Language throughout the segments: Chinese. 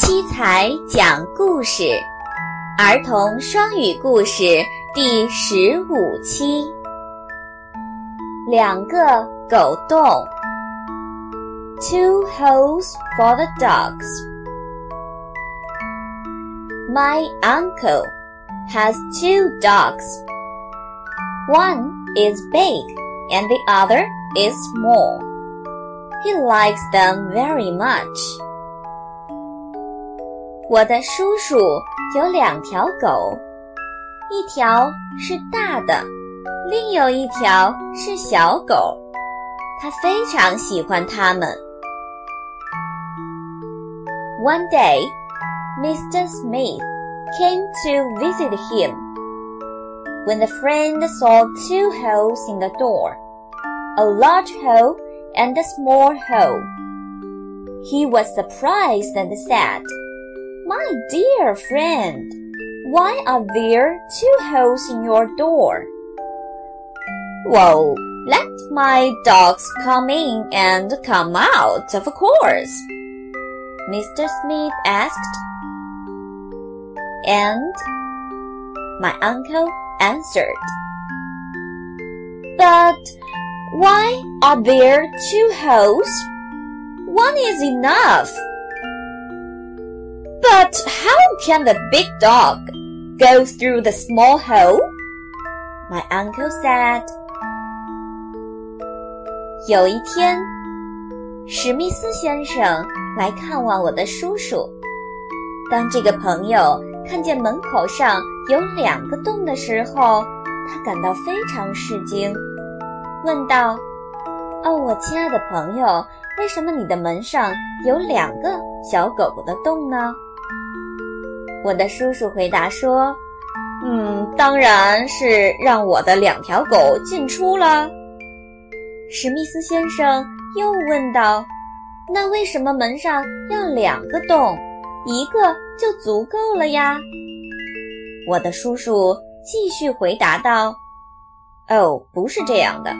七彩讲故事，儿童双语故事第十五期。两个狗洞 ，Two holes for the dogs. My uncle has two dogs. One is big and the other is small. He likes them very much. 我的叔叔有两条狗，一条是大的，另有一条是小狗。他非常喜欢它们。 One day, Mr. Smith came to visit him. When the friend saw two holes in the door, a large hole and a small hole, he was surprised and said, my dear friend, why are there two holes in your door? Well, let my dogs come in and come out, of course, Mr. Smith asked. And my uncle answered. But why are there two holes? One is enough. But how can the big dog go through the small hole? My uncle said. 有一天， 史密斯先生来看望我的叔叔。当这个朋友看见门口上有两个洞的时候，他感到非常吃惊，问道：“哦，我亲爱的朋友，为什么你的门上有两个小狗狗的洞呢？”我的叔叔回答说：“嗯，当然是让我的两条狗进出了。”史密斯先生又问道：“那为什么门上要两个洞？一个就足够了呀？”我的叔叔继续回答道：“哦，不是这样的，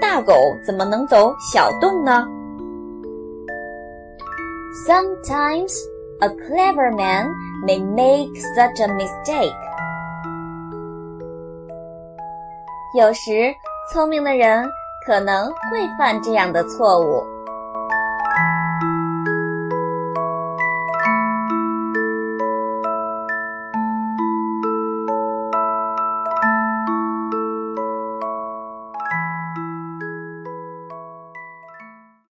大狗怎么能走小洞呢？”Sometimes a clever man. may make such a mistake. 有时，聪明的人可能会犯这样的错误。